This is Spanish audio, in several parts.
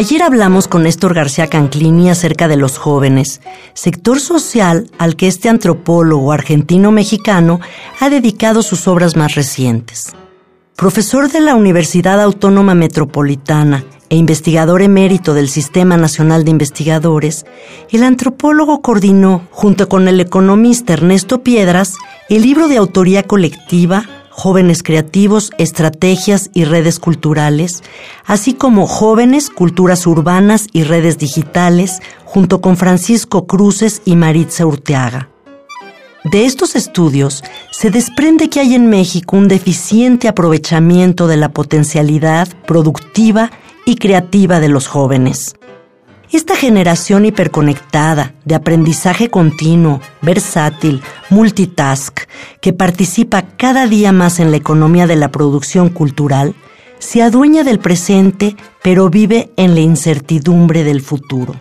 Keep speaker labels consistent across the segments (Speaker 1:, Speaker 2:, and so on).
Speaker 1: Ayer hablamos con Néstor García Canclini acerca de los jóvenes, sector social al que este antropólogo argentino-mexicano ha dedicado sus obras más recientes. Profesor de la Universidad Autónoma Metropolitana e investigador emérito del Sistema Nacional de Investigadores, el antropólogo coordinó, junto con el economista Ernesto Piedras, el libro de autoría colectiva Jóvenes Creativos, Estrategias y Redes Culturales, así como Jóvenes, Culturas Urbanas y Redes Digitales, junto con Francisco Cruces y Maritza Urteaga. De estos estudios se desprende que hay en México un deficiente aprovechamiento de la potencialidad productiva y creativa de los jóvenes. Esta generación hiperconectada, de aprendizaje continuo, versátil, multitask, que participa cada día más en la economía de la producción cultural, se adueña del presente, pero vive en la incertidumbre del futuro.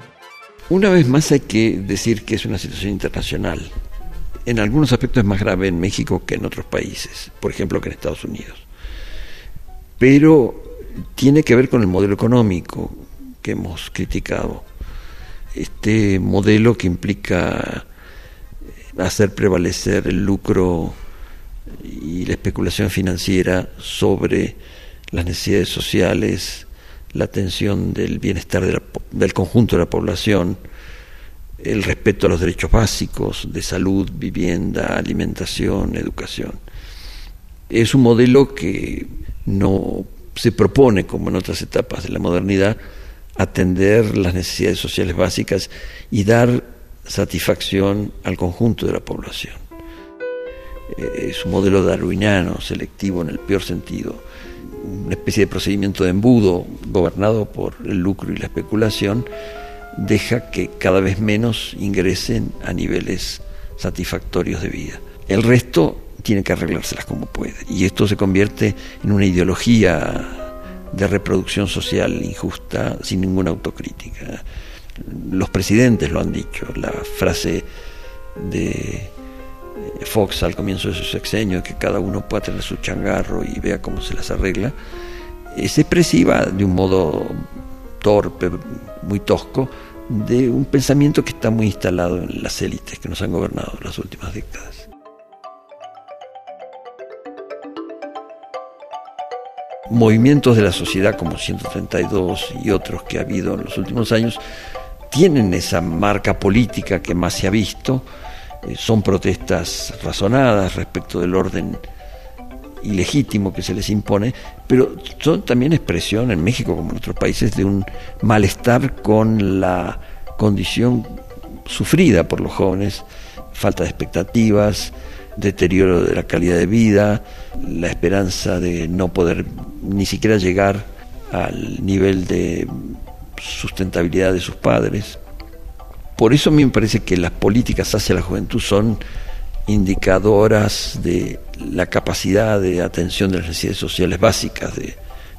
Speaker 2: Una vez más hay que decir que es una situación internacional. En algunos aspectos es más grave en México que en otros países, por ejemplo que en Estados Unidos. Pero tiene que ver con el modelo económico, hemos criticado. Este modelo que implica hacer prevalecer el lucro y la especulación financiera sobre las necesidades sociales, la atención del bienestar del conjunto de la población, el respeto a los derechos básicos de salud, vivienda, alimentación, educación. Es un modelo que no se propone, como en otras etapas de la modernidad, atender las necesidades sociales básicas y dar satisfacción al conjunto de la población. Eh, es un modelo darwiniano, selectivo en el peor sentido, una especie de procedimiento de embudo gobernado por el lucro y la especulación, deja que cada vez menos ingresen a niveles satisfactorios de vida. El resto tiene que arreglárselas como puede. Y esto se convierte en una ideología de reproducción social injusta sin ninguna autocrítica. Los presidentes lo han dicho, la frase de Fox al comienzo de su sexenio, que cada uno pueda tener su changarro y vea cómo se las arregla, es expresiva de un modo torpe, muy tosco, de un pensamiento que está muy instalado en las élites que nos han gobernado las últimas décadas. Movimientos de la sociedad como 132 y otros que ha habido en los últimos años tienen esa marca política que más se ha visto, eh, son protestas razonadas respecto del orden ilegítimo que se les impone, pero son también expresión en México como en otros países de un malestar con la condición sufrida por los jóvenes, falta de expectativas, deterioro de la calidad de vida, la esperanza de no poder ni siquiera llegar al nivel de sustentabilidad de sus padres. Por eso a mí me parece que las políticas hacia la juventud son indicadoras de la capacidad de atención de las necesidades sociales básicas de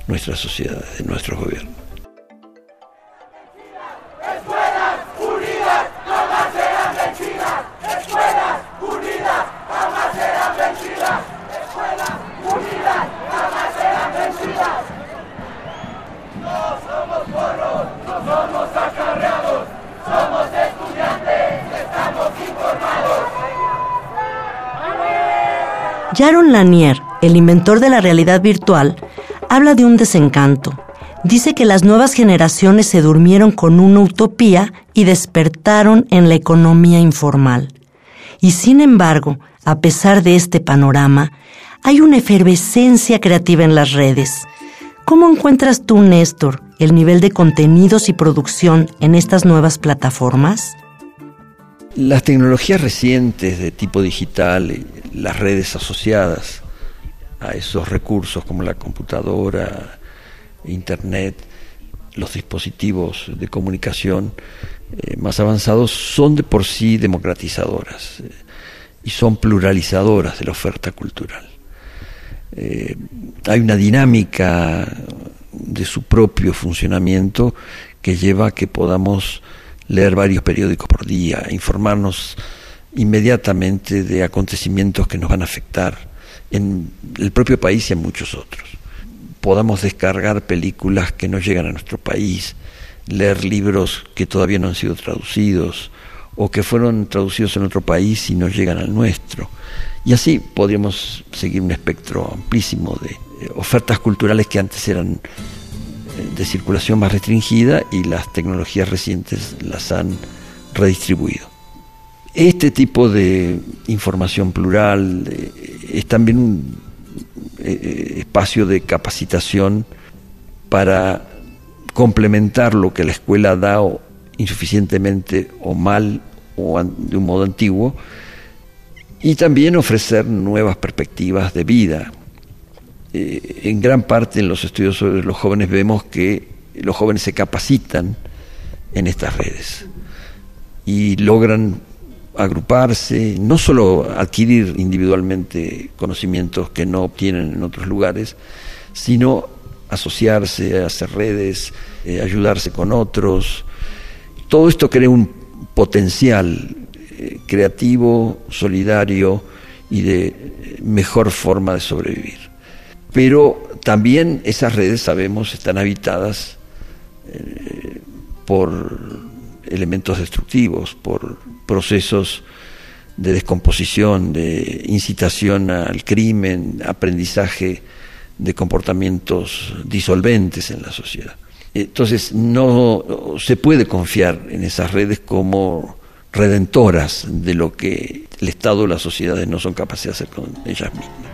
Speaker 2: nuestra sociedad, de nuestros gobiernos.
Speaker 1: Jaron Lanier, el inventor de la realidad virtual, habla de un desencanto. Dice que las nuevas generaciones se durmieron con una utopía y despertaron en la economía informal. Y sin embargo, a pesar de este panorama, hay una efervescencia creativa en las redes. ¿Cómo encuentras tú, Néstor, el nivel de contenidos y producción en estas nuevas plataformas?
Speaker 2: Las tecnologías recientes de tipo digital, las redes asociadas, a esos recursos como la computadora, internet, los dispositivos de comunicación eh, más avanzados son de por sí democratizadoras eh, y son pluralizadoras de la oferta cultural. Eh, hay una dinámica de su propio funcionamiento que lleva a que podamos leer varios periódicos por día, informarnos inmediatamente de acontecimientos que nos van a afectar en el propio país y en muchos otros. Podamos descargar películas que no llegan a nuestro país, leer libros que todavía no han sido traducidos o que fueron traducidos en otro país y no llegan al nuestro. Y así podríamos seguir un espectro amplísimo de eh, ofertas culturales que antes eran de circulación más restringida y las tecnologías recientes las han redistribuido. Este tipo de información plural eh, es también un espacio de capacitación para complementar lo que la escuela da insuficientemente o mal o de un modo antiguo y también ofrecer nuevas perspectivas de vida. Eh, en gran parte en los estudios sobre los jóvenes vemos que los jóvenes se capacitan en estas redes y logran agruparse, no solo adquirir individualmente conocimientos que no obtienen en otros lugares, sino asociarse, hacer redes, eh, ayudarse con otros. Todo esto crea un potencial eh, creativo, solidario y de mejor forma de sobrevivir. Pero también esas redes, sabemos, están habitadas eh, por elementos destructivos, por procesos de descomposición, de incitación al crimen, aprendizaje de comportamientos disolventes en la sociedad. Entonces no se puede confiar en esas redes como redentoras de lo que el Estado o las sociedades no son capaces de hacer con ellas mismas.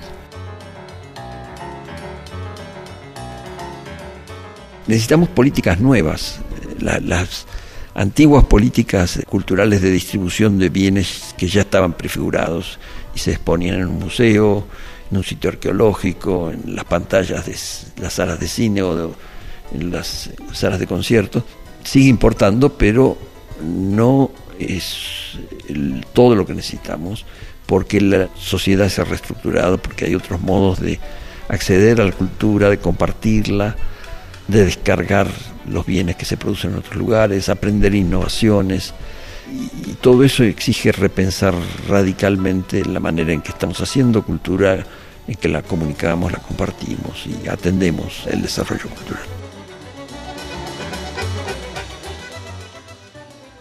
Speaker 2: Necesitamos políticas nuevas. las antiguas políticas culturales de distribución de bienes que ya estaban prefigurados y se exponían en un museo, en un sitio arqueológico, en las pantallas de las salas de cine o en las salas de conciertos, sigue importando, pero no es todo lo que necesitamos, porque la sociedad se ha reestructurado, porque hay otros modos de acceder a la cultura, de compartirla, de descargar los bienes que se producen en otros lugares, aprender innovaciones. Y, todo eso exige repensar radicalmente la manera en que estamos haciendo cultura, en que la comunicamos, la compartimos y atendemos el desarrollo cultural.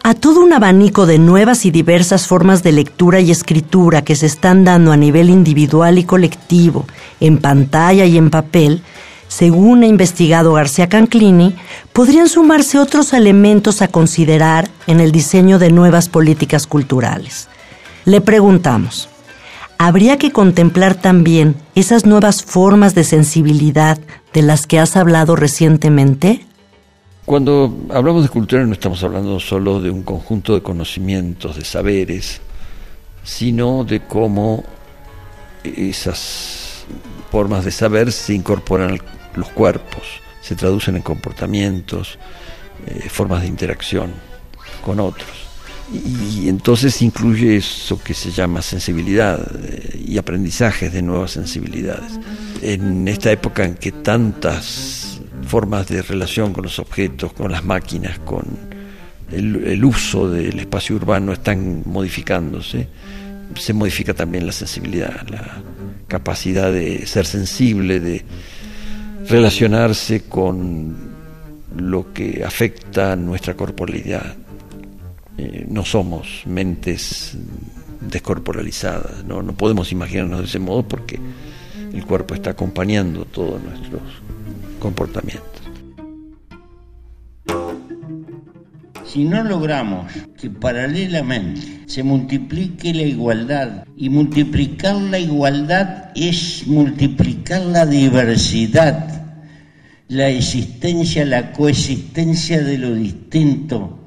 Speaker 1: A todo un abanico de nuevas y diversas formas de lectura y escritura que se están dando a nivel individual y colectivo, en pantalla y en papel, según ha investigado García Canclini, podrían sumarse otros elementos a considerar en el diseño de nuevas políticas culturales. Le preguntamos, ¿habría que contemplar también esas nuevas formas de sensibilidad de las que has hablado recientemente?
Speaker 2: Cuando hablamos de cultura no estamos hablando solo de un conjunto de conocimientos, de saberes, sino de cómo esas formas de saber se incorporan al los cuerpos, se traducen en comportamientos, eh, formas de interacción con otros. Y, entonces incluye eso que se llama sensibilidad eh, y aprendizajes de nuevas sensibilidades. En esta época en que tantas formas de relación con los objetos, con las máquinas, con el uso del espacio urbano están modificándose, se modifica también la sensibilidad, la capacidad de ser sensible, de, relacionarse con lo que afecta nuestra corporalidad. Eh, no somos mentes descorporalizadas, ¿no? no podemos imaginarnos de ese modo porque el cuerpo está acompañando todos nuestros comportamientos.
Speaker 3: Si no logramos que paralelamente se multiplique la igualdad y multiplicar la igualdad es multiplicar la diversidad, la existencia, la coexistencia de lo distinto,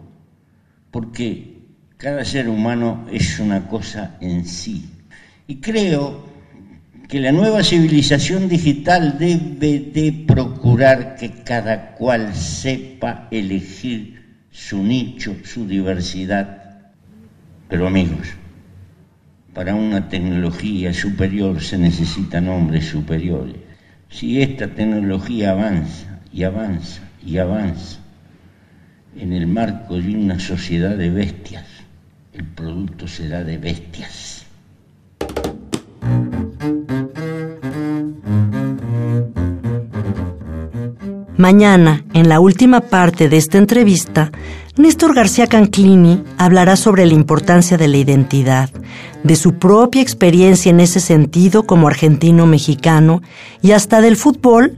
Speaker 3: porque cada ser humano es una cosa en sí. Y creo que la nueva civilización digital debe de procurar que cada cual sepa elegir su nicho, su diversidad. Pero amigos, para una tecnología superior se necesitan hombres superiores. Si esta tecnología avanza y avanza y avanza en el marco de una sociedad de bestias, el producto será de bestias.
Speaker 1: Mañana, en la última parte de esta entrevista, Néstor García Canclini hablará sobre la importancia de la identidad, de su propia experiencia en ese sentido como argentino-mexicano y hasta del fútbol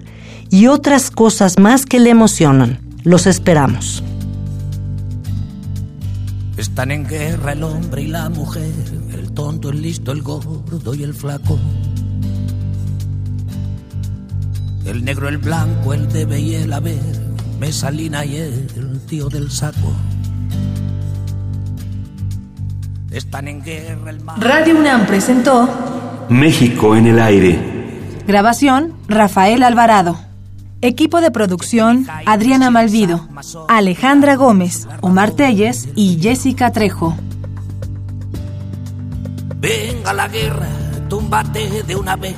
Speaker 1: y otras cosas más que le emocionan. Los esperamos.
Speaker 4: Están en guerra el hombre y la mujer, el tonto, el listo, el gordo y el flaco. El negro, el blanco, el debe y el haber, Mesalina y el tío del saco. Están en guerra el mar.
Speaker 5: Radio UNAM presentó
Speaker 6: México en el aire.
Speaker 5: Grabación Rafael Alvarado. Equipo de producción Adriana Malvido, Alejandra Gómez, Omar Telles y Jessica Trejo.
Speaker 4: Venga la guerra, túmbate de una vez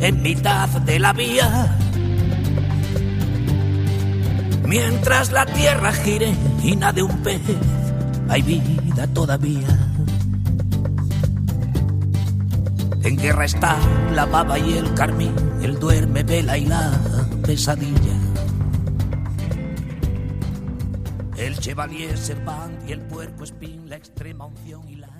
Speaker 4: en mitad de la vía. Mientras la tierra gire y nade un pez, hay vida todavía. En guerra está la baba y el carmín, el duerme, vela y la pesadilla. El chevalier servant y el puerco espín, la extrema unción y la